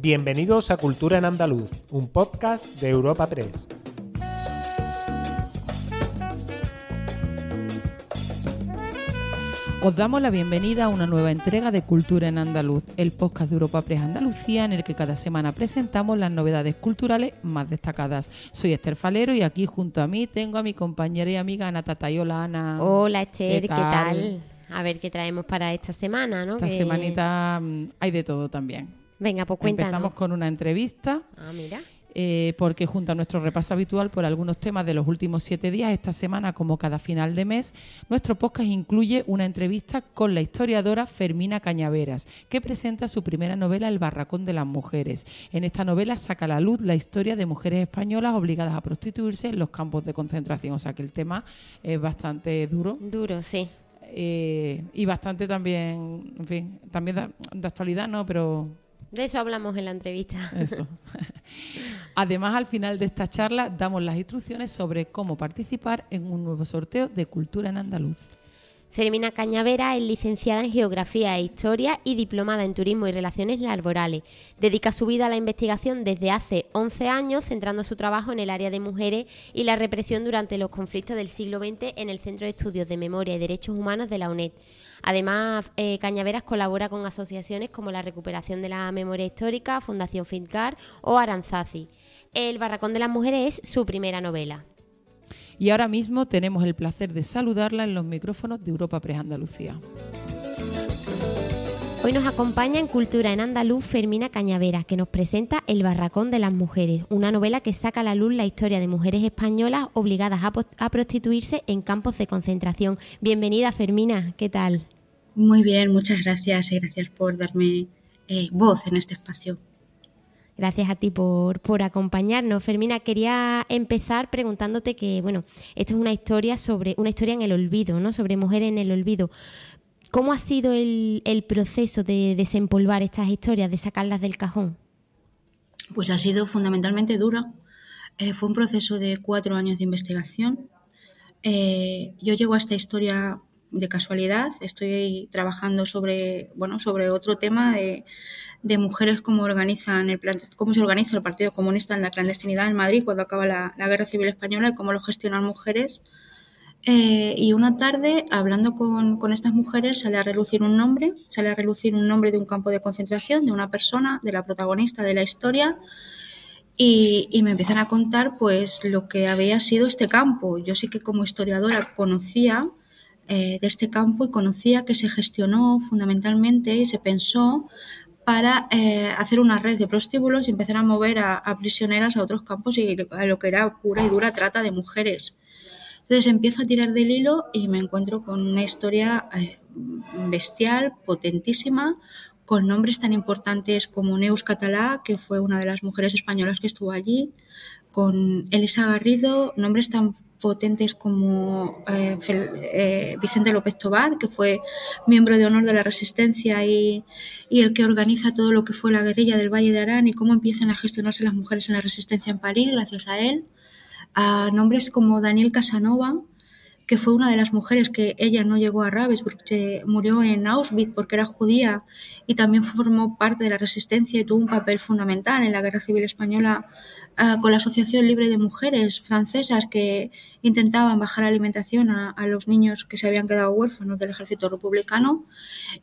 Bienvenidos a Cultura en Andaluz, un podcast de Europa Press. Os damos la bienvenida a una nueva entrega de Cultura en Andaluz, el podcast de Europa Press Andalucía, en el que cada semana presentamos las novedades culturales más destacadas. Soy Esther Falero y aquí junto a mí tengo a mi compañera y amiga Ana Tatayola. Ana. Hola Esther, ¿qué tal? A ver qué traemos para esta semana, ¿no? Esta semanita mm, hay de todo también. Venga, pues cuéntanos. Empezamos con una entrevista. Ah, mira. Eh, porque junto a nuestro repaso habitual por algunos temas de los últimos siete días, esta semana, como cada final de mes, nuestro podcast incluye una entrevista con la historiadora Fermina Cañaveras, que presenta su primera novela, El Barracón de las Mujeres. En esta novela saca a la luz la historia de mujeres españolas obligadas a prostituirse en los campos de concentración. O sea que el tema es bastante duro. Duro, sí. Eh, y bastante también, en fin, también de, de actualidad, ¿no? Pero de eso hablamos en la entrevista. Eso. Además, al final de esta charla damos las instrucciones sobre cómo participar en un nuevo sorteo de Cultura en Andaluz. Fermina Cañavera es licenciada en Geografía e Historia y diplomada en Turismo y Relaciones Laborales. Dedica su vida a la investigación desde hace 11 años, centrando su trabajo en el área de mujeres y la represión durante los conflictos del siglo XX en el Centro de Estudios de Memoria y Derechos Humanos de la UNED. Además, eh, Cañaveras colabora con asociaciones como la Recuperación de la Memoria Histórica, Fundación Fincar o Aranzazi. El Barracón de las Mujeres es su primera novela. Y ahora mismo tenemos el placer de saludarla en los micrófonos de Europa Press Andalucía. Hoy nos acompaña en Cultura en Andaluz Fermina Cañavera, que nos presenta El Barracón de las Mujeres, una novela que saca a la luz la historia de mujeres españolas obligadas a, prostituirse en campos de concentración. Bienvenida, Fermina, ¿qué tal? Muy bien, muchas gracias y gracias por darme eh, voz en este espacio. Gracias a ti por, por, acompañarnos. Fermina, quería empezar preguntándote que, bueno, esto es una historia sobre, una historia en el olvido, ¿no? Sobre mujeres en el olvido. ¿Cómo ha sido el, proceso de desempolvar estas historias, de sacarlas del cajón? Pues ha sido fundamentalmente duro. Eh, fue un proceso de cuatro años de investigación. Eh, yo llego a esta historia de casualidad. Estoy trabajando sobre, bueno, sobre otro tema de, mujeres, cómo, organizan el cómo se organiza el Partido Comunista en la clandestinidad en Madrid cuando acaba la, la Guerra Civil Española y cómo lo gestionan mujeres eh, y una tarde, hablando con, estas mujeres, sale a relucir un nombre, sale a relucir un nombre de un campo de concentración, de una persona, de la protagonista de la historia, y, me empiezan a contar pues lo que había sido este campo. Yo sí que como historiadora conocía eh, de este campo y conocía que se gestionó fundamentalmente y se pensó para eh, hacer una red de prostíbulos y empezar a mover a prisioneras a otros campos y a lo que era pura y dura trata de mujeres. Entonces empiezo a tirar del hilo y me encuentro con una historia eh, bestial, potentísima, con nombres tan importantes como Neus Catalá, que fue una de las mujeres españolas que estuvo allí, con Elisa Garrido, nombres tan potentes como eh, eh, Vicente López Tobar, que fue miembro de honor de la resistencia y, y, el que organiza todo lo que fue la guerrilla del Valle de Arán y cómo empiezan a gestionarse las mujeres en la resistencia en París gracias a él a nombres como Daniel Casanova, que fue una de las mujeres que ella no llegó a porque murió en Auschwitz porque era judía y también formó parte de la resistencia y tuvo un papel fundamental en la Guerra Civil Española uh, con la Asociación Libre de Mujeres Francesas que intentaban bajar alimentación a, a, los niños que se habían quedado huérfanos del ejército republicano.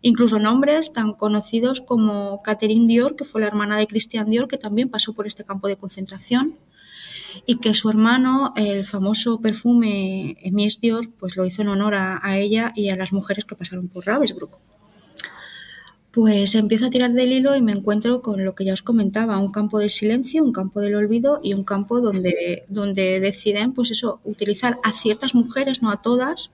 Incluso nombres tan conocidos como Catherine Dior, que fue la hermana de Christian Dior, que también pasó por este campo de concentración y que su hermano, el famoso perfume Mies Dior, pues lo hizo en honor a, ella y a las mujeres que pasaron por Ravensbrück. Pues empiezo a tirar del hilo y me encuentro con lo que ya os comentaba, un campo de silencio, un campo del olvido y un campo donde, donde deciden, pues eso, utilizar a ciertas mujeres, no a todas,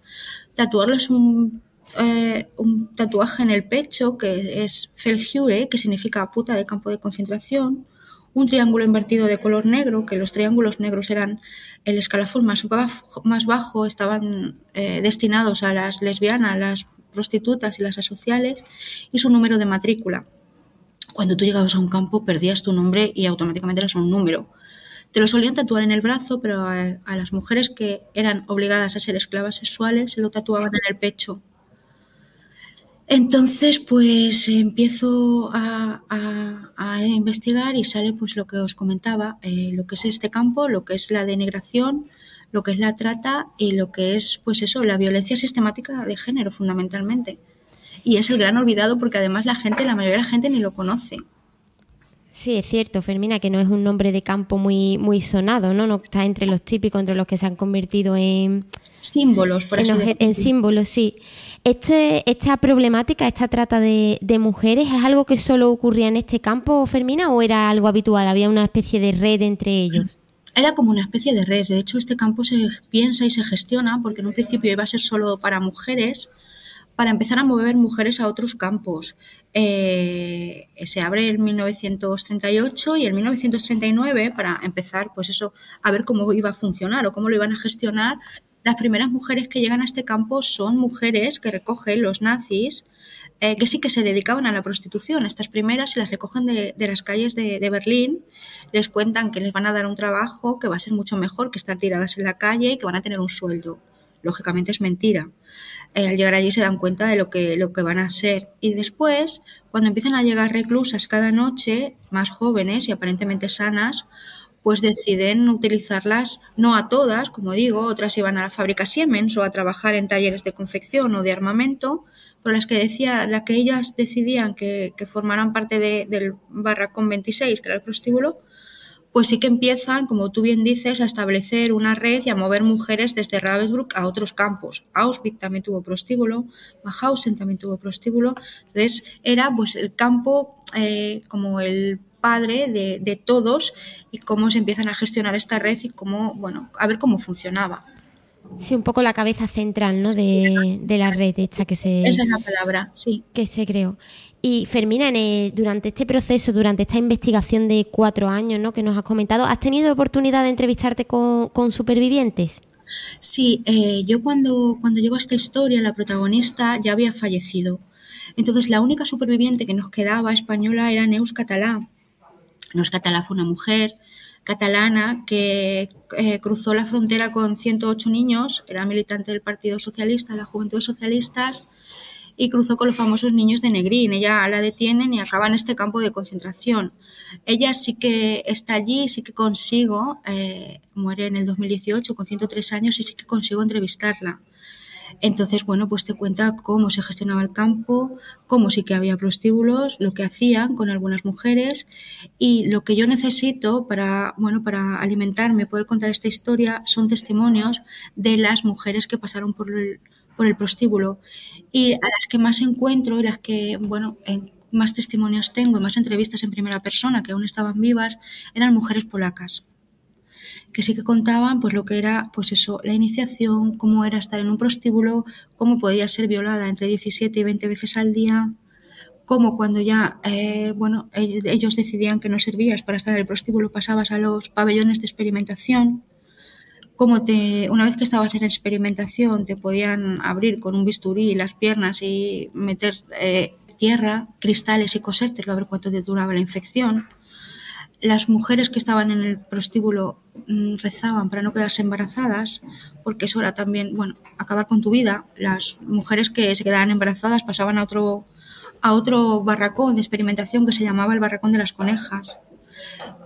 tatuarles un, eh, un tatuaje en el pecho que es Felhure, que significa puta de campo de concentración, un triángulo invertido de color negro, que los triángulos negros eran el escalafón más bajo, más bajo estaban eh, destinados a las lesbianas, las prostitutas y las asociales, y su número de matrícula. Cuando tú llegabas a un campo perdías tu nombre y automáticamente eras un número. Te lo solían tatuar en el brazo, pero a, a las mujeres que eran obligadas a ser esclavas sexuales se lo tatuaban en el pecho. Entonces, pues empiezo a, investigar y sale pues lo que os comentaba, eh, lo que es este campo, lo que es la denigración, lo que es la trata y lo que es, pues eso, la violencia sistemática de género, fundamentalmente. Y es el gran olvidado porque además la gente, la mayoría de la gente ni lo conoce. Sí, es cierto, Fermina, que no es un nombre de campo muy, muy sonado, ¿no? No está entre los típicos, entre los que se han convertido en símbolos, por en, en símbolos, sí. Este, esta problemática, esta trata de, mujeres, ¿es algo que solo ocurría en este campo, Fermina, o era algo habitual? ¿Había una especie de red entre ellos? Era como una especie de red. De hecho, este campo se piensa y se gestiona porque en un principio iba a ser solo para mujeres, para empezar a mover mujeres a otros campos. Eh, se abre en 1938 y en 1939 para empezar, pues eso, a ver cómo iba a funcionar o cómo lo iban a gestionar. Las primeras mujeres que llegan a este campo son mujeres que recogen los nazis, eh, que sí que se dedicaban a la prostitución. Estas primeras se las recogen de, las calles de, Berlín, les cuentan que les van a dar un trabajo que va a ser mucho mejor que estar tiradas en la calle y que van a tener un sueldo. Lógicamente es mentira. Eh, al llegar allí se dan cuenta de lo que, lo que van a ser. Y después, cuando empiezan a llegar reclusas cada noche, más jóvenes y aparentemente sanas, pues deciden utilizarlas, no a todas, como digo, otras iban a la fábrica Siemens o a trabajar en talleres de confección o de armamento, pero las que decía, las que ellas decidían que, que formaran parte de, del barracón 26, que era el prostíbulo, pues sí que empiezan, como tú bien dices, a establecer una red y a mover mujeres desde Ravensbrück a otros campos. Auschwitz también tuvo prostíbulo, Mauthausen también tuvo prostíbulo. Entonces era pues el campo eh, como el padre de, de, todos y cómo se empiezan a gestionar esta red y cómo, bueno, a ver cómo funcionaba. Sí, un poco la cabeza central, ¿no? De, de la red esta que se... Esa es la palabra, sí. Que se creó. Y Fermina, en durante este proceso, durante esta investigación de cuatro años ¿no? que nos has comentado, ¿has tenido oportunidad de entrevistarte con, supervivientes? Sí, eh, yo cuando, cuando llegó a esta historia, la protagonista ya había fallecido. Entonces la única superviviente que nos quedaba española era Neus Catalá. Neus Catalá fue una mujer catalana que eh, cruzó la frontera con 108 niños, era militante del Partido Socialista, la Juventud Socialistas, y cruzó con los famosos niños de Negrín. Ella la detienen y acaba en este campo de concentración. Ella sí que está allí, sí que consigo, eh, muere en el 2018 con 103 años y sí que consigo entrevistarla. Entonces, bueno, pues te cuenta cómo se gestionaba el campo, cómo sí que había prostíbulos, lo que hacían con algunas mujeres y lo que yo necesito para, bueno, para alimentarme, poder contar esta historia, son testimonios de las mujeres que pasaron por el, prostíbulo. Y a las que más encuentro y las que, bueno, más testimonios tengo y más entrevistas en primera persona que aún estaban vivas eran mujeres polacas que sí que contaban pues lo que era pues eso la iniciación cómo era estar en un prostíbulo cómo podía ser violada entre 17 y 20 veces al día cómo cuando ya eh, bueno ellos decidían que no servías para estar en el prostíbulo pasabas a los pabellones de experimentación como te, una vez que estabas en experimentación, te podían abrir con un bisturí las piernas y meter eh, tierra, cristales y cosértelo a ver cuánto te duraba la infección. Las mujeres que estaban en el prostíbulo mm, rezaban para no quedarse embarazadas, porque eso era también, bueno, acabar con tu vida. Las mujeres que se quedaban embarazadas pasaban a otro, a otro barracón de experimentación que se llamaba el barracón de las conejas.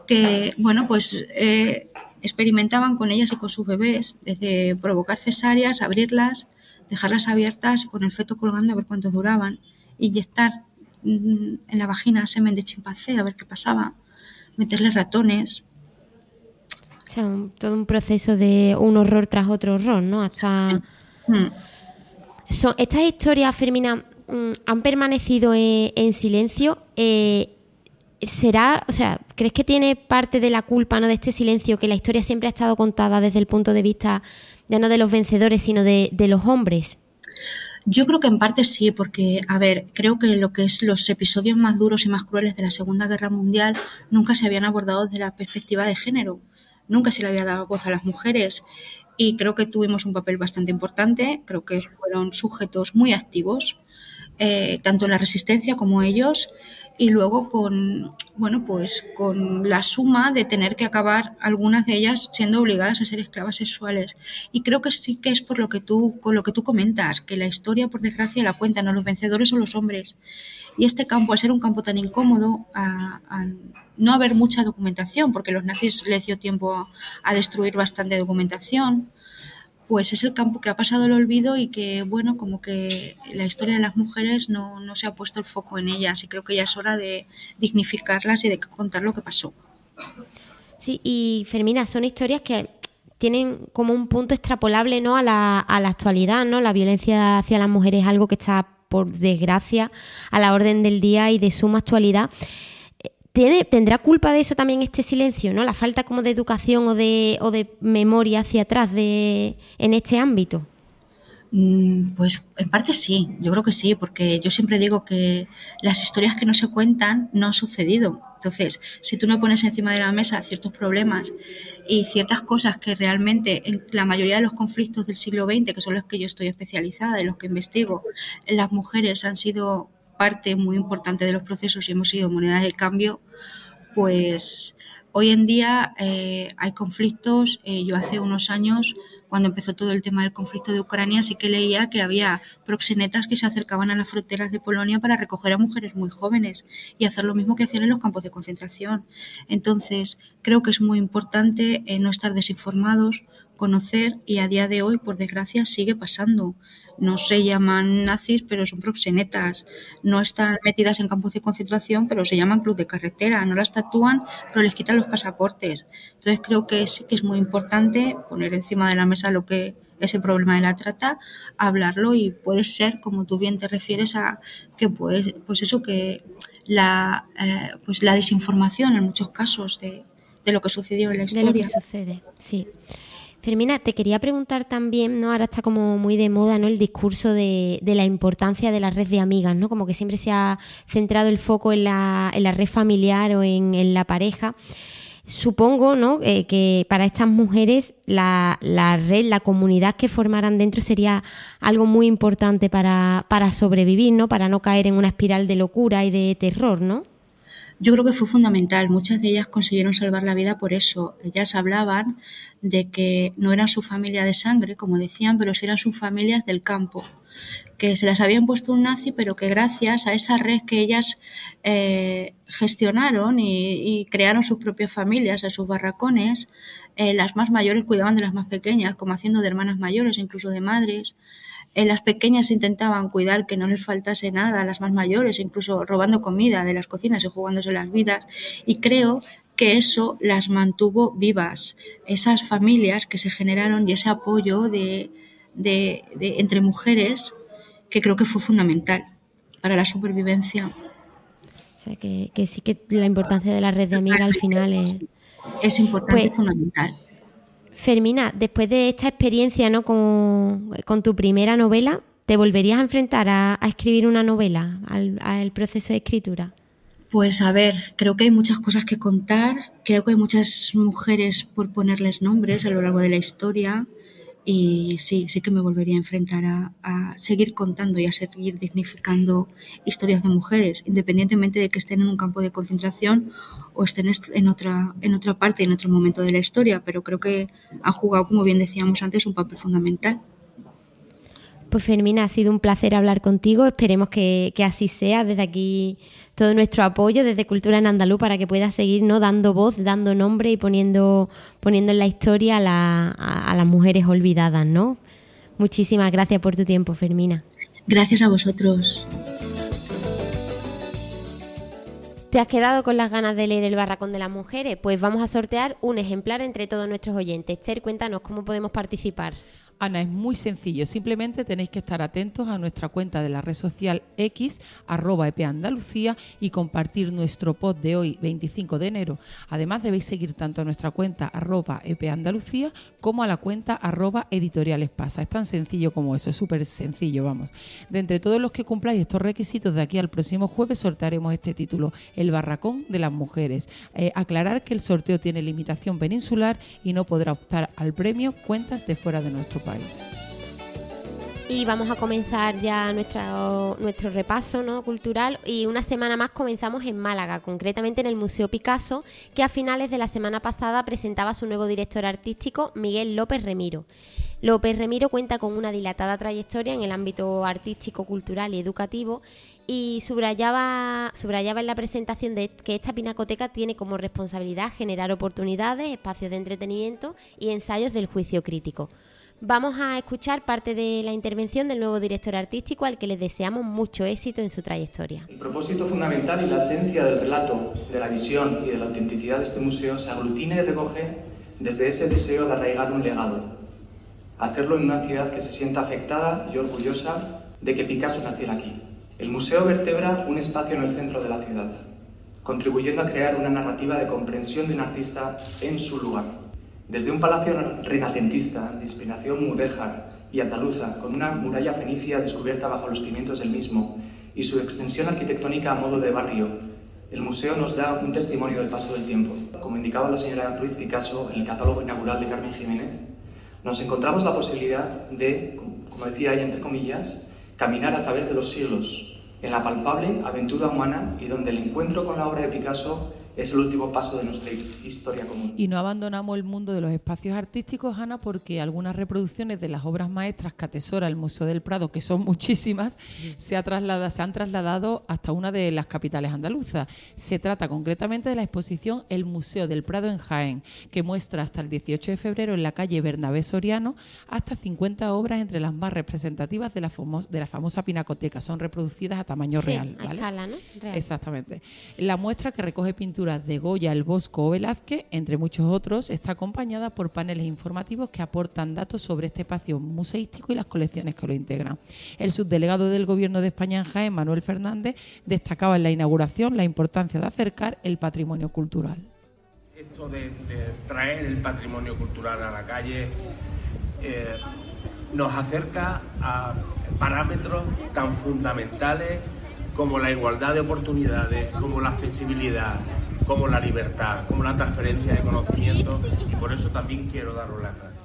Que, bueno, pues eh, experimentaban con ellas y con sus bebés, desde provocar cesáreas, abrirlas, dejarlas abiertas con el feto colgando a ver cuánto duraban, inyectar mm, en la vagina semen de chimpancé a ver qué pasaba, meterle ratones. O sea, todo un proceso de un horror tras otro horror, ¿no? Hasta... Mm. estas historias, Fermina, mm, han permanecido en, silencio. Eh, será, o sea, ¿crees que tiene parte de la culpa ¿no? de este silencio que la historia siempre ha estado contada desde el punto de vista ya no de los vencedores, sino de, los hombres? Yo creo que en parte sí, porque, a ver, creo que lo que es los episodios más duros y más crueles de la Segunda Guerra Mundial nunca se habían abordado desde la perspectiva de género, nunca se le había dado voz a las mujeres. Y creo que tuvimos un papel bastante importante, creo que fueron sujetos muy activos, eh, tanto en la resistencia como ellos, y luego con, bueno, pues con la suma de tener que acabar algunas de ellas siendo obligadas a ser esclavas sexuales. Y creo que sí que es por lo que tú, con lo que tú comentas, que la historia, por desgracia, la cuentan, ¿no? los vencedores son los hombres. Y este campo, al ser un campo tan incómodo, a, a no haber mucha documentación, porque los nazis les dio tiempo a destruir bastante documentación, pues es el campo que ha pasado el olvido y que, bueno, como que la historia de las mujeres no, no se ha puesto el foco en ellas y creo que ya es hora de dignificarlas y de contar lo que pasó. Sí, y Fermina, son historias que tienen como un punto extrapolable ¿no? a, la, a la actualidad, ¿no? La violencia hacia las mujeres es algo que está, por desgracia, a la orden del día y de suma actualidad. ¿Tendrá culpa de eso también este silencio, ¿no? La falta como de educación o de, o de memoria hacia atrás de, en este ámbito. Mm, pues en parte sí, yo creo que sí, porque yo siempre digo que las historias que no se cuentan no han sucedido. Entonces, si tú no pones encima de la mesa ciertos problemas y ciertas cosas que realmente en la mayoría de los conflictos del siglo XX, que son los que yo estoy especializada, en los que investigo, las mujeres han sido parte muy importante de los procesos y hemos sido moneda de cambio, pues hoy en día eh, hay conflictos. Eh, yo hace unos años, cuando empezó todo el tema del conflicto de Ucrania, sí que leía que había proxenetas que se acercaban a las fronteras de Polonia para recoger a mujeres muy jóvenes y hacer lo mismo que hacían en los campos de concentración. Entonces, creo que es muy importante eh, no estar desinformados, conocer y a día de hoy, por desgracia, sigue pasando. No se llaman nazis, pero son proxenetas. No están metidas en campos de concentración, pero se llaman club de carretera. No las tatúan, pero les quitan los pasaportes. Entonces creo que sí que es muy importante poner encima de la mesa lo que es el problema de la trata, hablarlo y puede ser, como tú bien te refieres, a que pues, pues eso, que la, eh, pues la desinformación en muchos casos de, de lo que sucedió en la historia. De lo que sucede, sí. Fermina, te quería preguntar también, ¿no? Ahora está como muy de moda, ¿no? El discurso de, la importancia de la red de amigas, ¿no? Como que siempre se ha centrado el foco en la, en la red familiar o en, la pareja. Supongo, ¿no? Eh, que para estas mujeres la, red, la comunidad que formaran dentro sería algo muy importante para, para sobrevivir, ¿no? Para no caer en una espiral de locura y de terror, ¿no? Yo creo que fue fundamental. Muchas de ellas consiguieron salvar la vida por eso. Ellas hablaban de que no eran su familia de sangre, como decían, pero sí eran sus familias del campo que se las habían puesto un nazi, pero que gracias a esa red que ellas eh, gestionaron y, crearon sus propias familias en sus barracones, eh, las más mayores cuidaban de las más pequeñas, como haciendo de hermanas mayores, incluso de madres. En las pequeñas intentaban cuidar que no les faltase nada a las más mayores, incluso robando comida de las cocinas y jugándose las vidas. Y creo que eso las mantuvo vivas, esas familias que se generaron y ese apoyo de, entre mujeres que creo que fue fundamental para la supervivencia. O sea, que, sí que la importancia de la red de amigas al final es... Es importante y pues fundamental. Fermina, después de esta experiencia ¿no? con, tu primera novela, ¿te volverías a enfrentar a, escribir una novela, al, proceso de escritura? Pues a ver, creo que hay muchas cosas que contar, creo que hay muchas mujeres por ponerles nombres a lo largo de la historia, y sí, sí que me volvería a enfrentar a, seguir contando y a seguir dignificando historias de mujeres, independientemente de que estén en un campo de concentración o estén en otra, en otra parte, en otro momento de la historia, pero creo que han jugado, como bien decíamos antes, un papel fundamental. Pues Fermina, ha sido un placer hablar contigo. Esperemos que, que así sea. Desde aquí todo nuestro apoyo desde Cultura en Andaluz para que puedas seguir ¿no? dando voz, dando nombre y poniendo, poniendo en la historia a, las mujeres olvidadas. ¿no? Muchísimas gracias por tu tiempo, Fermina. Gracias a vosotros. ¿Te has quedado con las ganas de leer El Barracón de las Mujeres? Pues vamos a sortear un ejemplar entre todos nuestros oyentes. Esther, cuéntanos cómo podemos participar. Ana, es muy sencillo. Simplemente tenéis que estar atentos a nuestra cuenta de la red social X, arroba Andalucía, y compartir nuestro pod de hoy, 25 de enero. Además, debéis seguir tanto a nuestra cuenta arroba Andalucía como a la cuenta arroba Editoriales Pasa. Es tan sencillo como eso, es súper sencillo, vamos. De entre todos los que cumpláis estos requisitos, de aquí al próximo jueves sortearemos este título, El Barracón de las Mujeres. Eh, aclarar que el sorteo tiene limitación peninsular y no podrá optar al premio Cuentas de fuera de nuestro país. Y vamos a comenzar ya nuestro, nuestro repaso cultural y una semana más comenzamos en Málaga, concretamente en el Museo Picasso, que a finales de la semana pasada presentaba su nuevo director artístico, Miguel López Remiro. López Remiro cuenta con una dilatada trayectoria en el ámbito artístico, cultural y educativo y subrayaba, subrayaba en la presentación de que esta pinacoteca tiene como responsabilidad generar oportunidades, espacios de entretenimiento y ensayos del juicio crítico. Vamos a escuchar parte de la intervención del nuevo director artístico al que les deseamos mucho éxito en su trayectoria. El propósito fundamental y la esencia del relato, de la visión y de la autenticidad de este museo se aglutina y recoge desde ese deseo de arraigar un legado. Hacerlo en una ciudad que se sienta afectada y orgullosa de que Picasso naciera aquí. El museo vertebra un espacio en el centro de la ciudad, contribuyendo a crear una narrativa de comprensión de un artista en su lugar. Desde un palacio renacentista de inspiración mudéjar y andaluza, con una muralla fenicia descubierta bajo los cimientos del mismo y su extensión arquitectónica a modo de barrio, el museo nos da un testimonio del paso del tiempo. Como indicaba la señora Ruiz Picasso en el catálogo inaugural de Carmen Jiménez, nos encontramos la posibilidad de, como decía ella entre comillas, caminar a través de los siglos, en la palpable aventura humana y donde el encuentro con la obra de Picasso es el último paso de nuestra historia común. Y no abandonamos el mundo de los espacios artísticos, Ana, porque algunas reproducciones de las obras maestras que atesora el Museo del Prado, que son muchísimas, se, ha se han trasladado hasta una de las capitales andaluzas. Se trata concretamente de la exposición El Museo del Prado en Jaén, que muestra hasta el 18 de febrero en la calle Bernabé Soriano hasta 50 obras entre las más representativas de la, de la famosa pinacoteca. Son reproducidas a tamaño real. A escala, ¿no? Exactamente. La muestra que recoge pintura de Goya, El Bosco o Velázquez, entre muchos otros, está acompañada por paneles informativos que aportan datos sobre este espacio museístico y las colecciones que lo integran. El subdelegado del Gobierno de España en Jaén, Manuel Fernández, destacaba en la inauguración la importancia de acercar el patrimonio cultural. Esto de, traer el patrimonio cultural a la calle eh, nos acerca a parámetros tan fundamentales como la igualdad de oportunidades, como la accesibilidad, como la libertad, como la transferencia de conocimiento y por eso también quiero daros las gracias.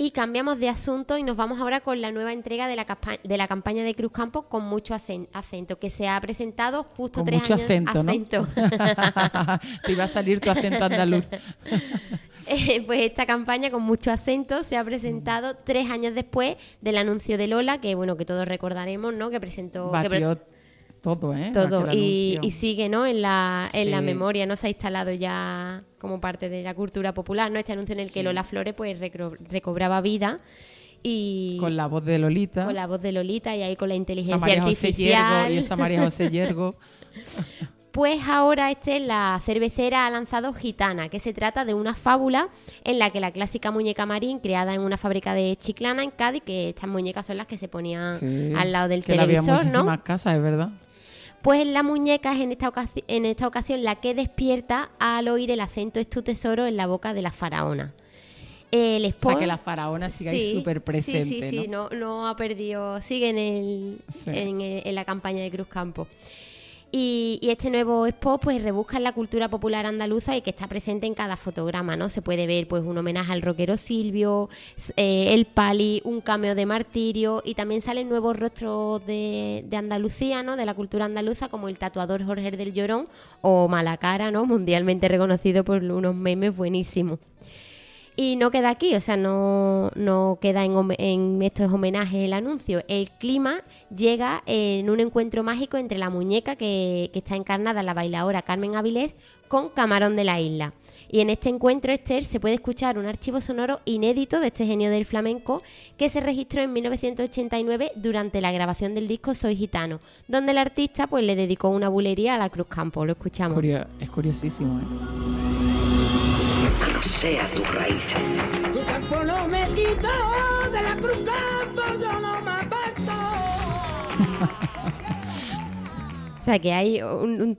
Y cambiamos de asunto y nos vamos ahora con la nueva entrega de la, de la campaña de Cruz Campo con mucho acento, que se ha presentado justo con tres mucho años. acento, ¿no? Te iba a salir tu acento andaluz. Eh, pues esta campaña con mucho acento se ha presentado tres años después del anuncio de Lola, que bueno, que todos recordaremos, ¿no? Que presentó... Todo, ¿eh? Todo. Y, sigue, ¿no? En la, en la memoria, ¿no? Se ha instalado ya como parte de la cultura popular, ¿no? Este anuncio en el que Lola Flores pues recobraba vida. Y con la voz de Lolita. Con la voz de Lolita y ahí con la inteligencia artificial. y esa María José Yergo. Pues ahora este, la cervecera ha lanzado Gitana, que se trata de una fábula en la que la clásica muñeca marín, creada en una fábrica de Chiclana en Cádiz, que estas muñecas son las que se ponían al lado del que televisor, había muchísimas casas, es verdad. Pues la muñeca es en esta, en esta ocasión la que despierta al oír el acento es tu tesoro en la boca de la faraona. El o sea, que la faraona sigue ahí súper presente. Sí, sí, sí, ¿no? ¿no? ha perdido, sigue en, el, en, en, la campaña de Cruz Campo. Y, este nuevo spot pues rebusca en la cultura popular andaluza y que está presente en cada fotograma, ¿no? Se puede ver pues un homenaje al rockero Silvio, eh, el Pali, un cameo de Martirio y también salen nuevos rostros de, de, Andalucía, ¿no? De la cultura andaluza como el tatuador Jorge del Llorón o Malacara, ¿no? Mundialmente reconocido por unos memes buenísimos. Y no queda aquí, o sea, no, no queda en, estos homenajes el anuncio. El clima llega en un encuentro mágico entre la muñeca que, está encarnada en la bailadora Carmen Avilés con Camarón de la Isla. Y en este encuentro, Esther, se puede escuchar un archivo sonoro inédito de este genio del flamenco que se registró en 1989 durante la grabación del disco Soy Gitano, donde el artista pues le dedicó una bulería a la Cruz Campo. Lo escuchamos. es curiosísimo, ¿eh? Sea tu raíz. Tu campo no me quito, de la cruz campo yo no me aparto. O sea que hay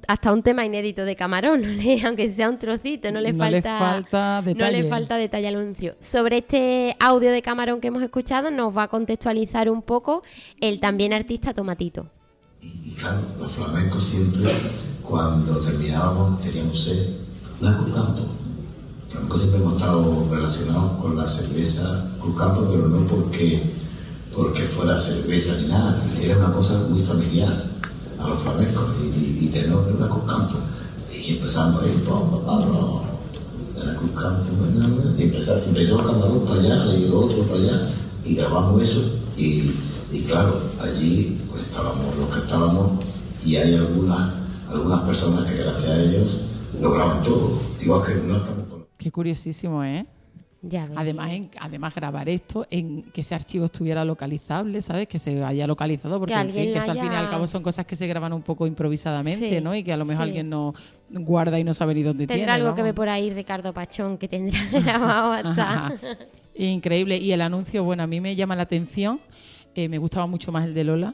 hasta un tema inédito de Camarón, aunque sea un trocito, no le falta, le falta detalle. no le falta detalle al anuncio. Sobre este audio de Camarón que hemos escuchado, nos va a contextualizar un poco el también artista Tomatito. Y claro, los flamencos siempre, cuando terminábamos, teníamos sed, no escuchando flamenco siempre hemos estado relacionados con la cerveza Cruzcampo, pero no porque, porque fuera cerveza ni nada, era una cosa muy familiar a los flamencos y, y tenemos una Cruz Campo. Y empezamos ahí, pum, Pablo, de la Cruz Campo, y empezó, empezó Camarón para allá y otro para allá, y grabamos eso, y, y claro, allí pues, estábamos los que estábamos, y hay algunas, algunas personas que gracias a ellos lograban todo, igual que no estamos Qué curiosísimo, ¿eh? Ya ves. Además, en- además grabar esto en que ese archivo estuviera localizable, ¿sabes? Que se haya localizado, porque Que en fin, que eso al fin y al cabo son cosas que se graban un poco improvisadamente, Sí, ¿no? Y que a lo mejor sí. alguien no guarda y no sabe ni dónde tiene. Tendrá algo que ver por ahí Ricardo Pachón, que tendrá grabado hasta... Increíble. Y el anuncio, bueno, a mí me llama la atención. Eh, me gustaba mucho más el de Lola.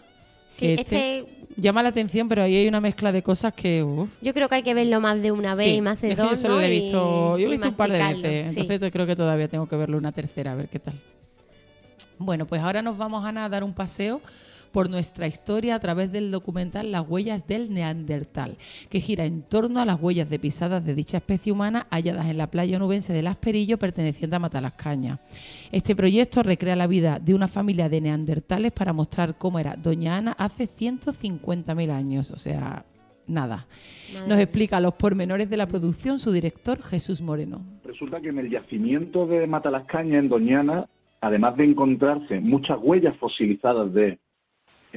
Sí, que este Llama la atención, pero ahí hay una mezcla de cosas que... uf, yo creo que hay que verlo más de una vez Sí, y más de es que dos, yo solo ¿no? lo he Y- visto, yo he visto un par de veces, sí. entonces creo que todavía tengo que verlo una tercera, a ver qué tal. Bueno, pues ahora nos vamos Ana, a dar un paseo por nuestra historia a través del documental Las huellas del Neandertal, que gira en torno a las huellas de pisadas de dicha especie humana halladas en la playa onubense del Asperillo perteneciente a Matalascaña. Este proyecto recrea la vida de una familia de neandertales para mostrar cómo era Doña Ana hace 150.000 años, o sea, nada. Madre Nos explica los pormenores de la producción su director Jesús Moreno. Resulta que en el yacimiento de Matalascaña, en Doñana, además de encontrarse muchas huellas fosilizadas de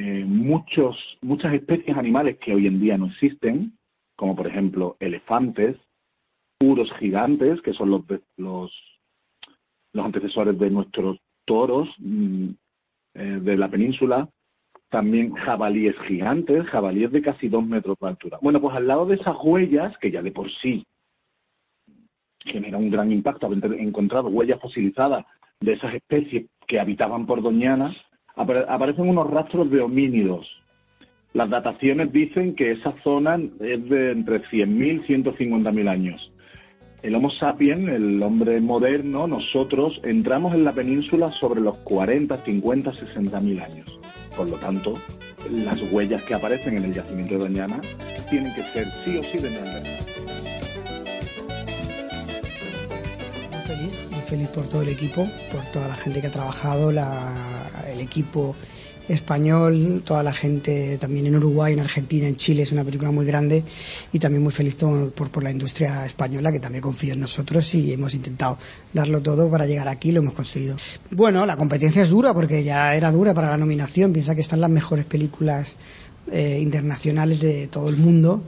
eh, muchos, muchas especies animales que hoy en día no existen, como por ejemplo elefantes, uros gigantes, que son los, los, los antecesores de nuestros toros mm, eh, de la península, también jabalíes gigantes, jabalíes de casi dos metros de altura. Bueno, pues al lado de esas huellas, que ya de por sí genera un gran impacto haber encontrado huellas fosilizadas de esas especies que habitaban por Doñana, aparecen unos rastros de homínidos. Las dataciones dicen que esa zona es de entre 100.000 y 150.000 años. El Homo sapiens, el hombre moderno, nosotros entramos en la península sobre los 40, 50, 60.000 años. Por lo tanto, las huellas que aparecen en el yacimiento de Doñana tienen que ser sí o sí de Neandertal. Feliz, muy feliz por todo el equipo, por toda la gente que ha trabajado, la- el equipo español, toda la gente también en Uruguay, en Argentina, en Chile, es una película muy grande y también muy feliz por, la industria española que también confía en nosotros y hemos intentado darlo todo para llegar aquí, lo hemos conseguido. Bueno, la competencia es dura porque ya era dura para la nominación, piensa que están las mejores películas eh, internacionales de todo el mundo.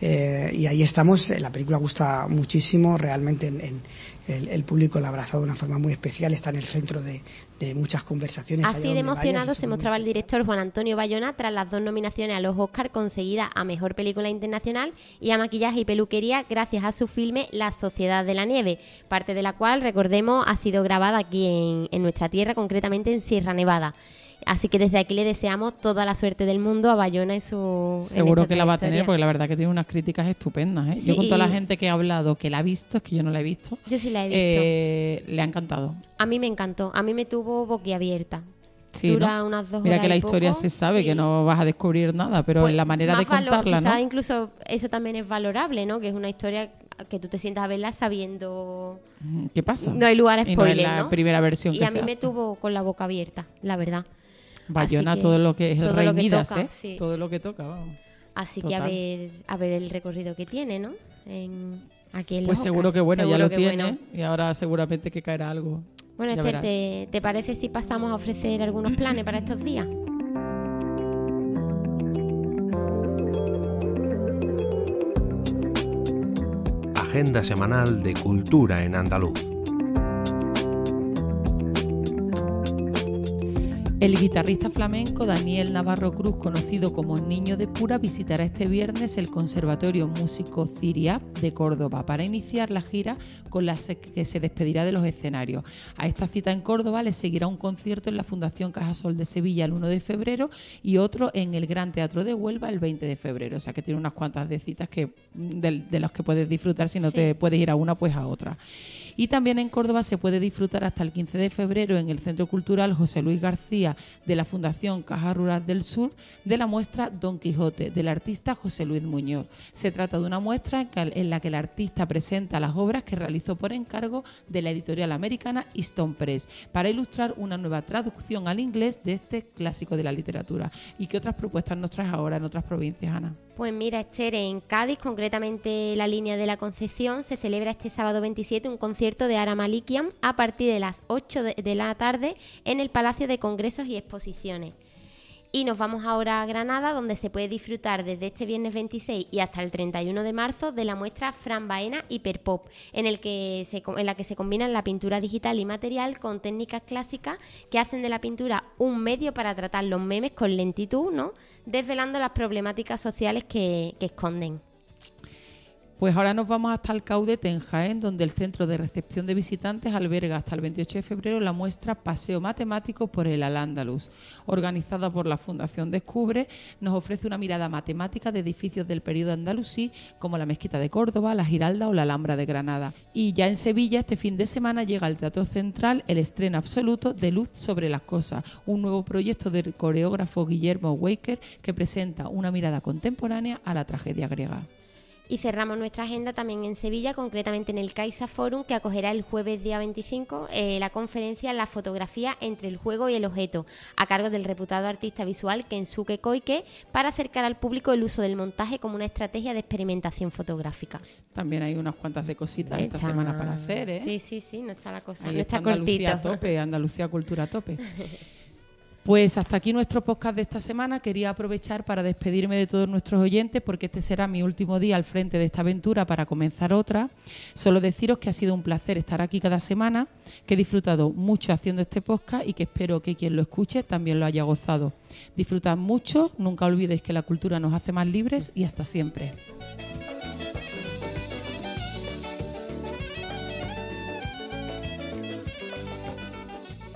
Eh, y ahí estamos, la película gusta muchísimo, realmente en- en- el, el público la ha abrazado de una forma muy especial, está en el centro de, de muchas conversaciones. Así de vayas, emocionado se mostraba el director Juan Antonio Bayona tras las dos nominaciones a los Oscar conseguidas a Mejor Película Internacional y a Maquillaje y Peluquería gracias a su filme La Sociedad de la Nieve, parte de la cual, recordemos, ha sido grabada aquí en, en nuestra tierra, concretamente en Sierra Nevada. Así que desde aquí le deseamos toda la suerte del mundo a Bayona y su... en Seguro que la va a tener porque la verdad que tiene unas críticas estupendas. ¿eh? Sí, yo con toda la y- gente que ha hablado que la ha visto, es que yo no la he visto, Yo sí la he visto. eh, le ha encantado. A mí me encantó, a mí me tuvo boquiabierta. Sí, Dura ¿no? unas dos Mira horas que la y historia poco, se sabe, sí. que no vas a descubrir nada, pero Pues, en la manera de contarla, ¿no? incluso eso también es valorable, ¿no? Que es una historia que tú te sientas a verla sabiendo... ¿Qué pasa? No hay lugar a Y no es spoiler, la ¿no? primera versión Y que a se mí me hace. tuvo con la boca abierta, la verdad. Bayona, todo lo que es el todo rey lo que Midas, toca, ¿eh? sí. Todo lo que toca, vamos. Así que a ver, a ver el recorrido que tiene, ¿no? En, aquí en Pues seguro que bueno, ya lo tiene bueno. y ahora seguramente que caerá algo. Bueno, Ya Esther. ¿te, te parece si pasamos a ofrecer algunos planes para estos días? Agenda semanal de cultura en andaluz. El guitarrista flamenco Daniel Navarro Cruz, conocido como Niño de Pura, visitará este viernes el Conservatorio Músico Ciriap de Córdoba para iniciar la gira con la que se despedirá de los escenarios. A esta cita en Córdoba le seguirá un concierto en la Fundación Cajasol de Sevilla el 1 de febrero y otro en el Gran Teatro de Huelva el 20 de febrero. O sea que tiene unas cuantas de citas que, de, de las que puedes disfrutar si no te puedes ir a una, pues a otra. Y también en Córdoba se puede disfrutar hasta el 15 de febrero en el Centro Cultural José Luis García de la Fundación Caja Rural del Sur de la muestra Don Quijote del artista José Luis Muñoz. Se trata de una muestra en la que el artista presenta las obras que realizó por encargo de la editorial americana Easton Press para ilustrar una nueva traducción al inglés de este clásico de la literatura. ¿Y qué otras propuestas nos traes ahora en otras provincias, Ana? Pues mira, Esther, en Cádiz, concretamente la línea de la Concepción, se celebra este sábado 27 un concierto de Ara Malikian a partir de las 8 de la tarde en el Palacio de Congresos y Exposiciones. Y nos vamos ahora a Granada, donde se puede disfrutar desde este viernes 26 y hasta el 31 de marzo de la muestra Fran Baena Hiperpop, en, el que se, en la que se combinan la pintura digital y material con técnicas clásicas que hacen de la pintura un medio para tratar los memes con lentitud, ¿no? desvelando las problemáticas sociales que esconden. Pues ahora nos vamos hasta el Caudete en Jaén, donde el Centro de Recepción de Visitantes alberga hasta el 28 de febrero la muestra Paseo Matemático por el Al-Ándalus. Organizada por la Fundación Descubre, nos ofrece una mirada matemática de edificios del periodo andalusí, como la Mezquita de Córdoba, la Giralda o la Alhambra de Granada. Y ya en Sevilla, este fin de semana, llega al Teatro Central el estreno absoluto de Luz sobre las Cosas, un nuevo proyecto del coreógrafo Guillermo Waker que presenta una mirada contemporánea a la tragedia griega. Y cerramos nuestra agenda también en Sevilla, concretamente en el Caixa Forum, que acogerá el jueves día 25 eh, la conferencia La fotografía entre el juego y el objeto, a cargo del reputado artista visual Kensuke Koike, para acercar al público el uso del montaje como una estrategia de experimentación fotográfica. También hay unas cuantas de cositas esta semana para hacer, ¿eh? Sí, sí, sí, no está la cosa, no está, Andalucía a tope, Andalucía Cultura a tope. Pues hasta aquí nuestro podcast de esta semana. Quería aprovechar para despedirme de todos nuestros oyentes porque este será mi último día al frente de esta aventura para comenzar otra. Solo deciros que ha sido un placer estar aquí cada semana, que he disfrutado mucho haciendo este podcast y que espero que quien lo escuche también lo haya gozado. Disfrutad mucho, nunca olvidéis que la cultura nos hace más libres y hasta siempre.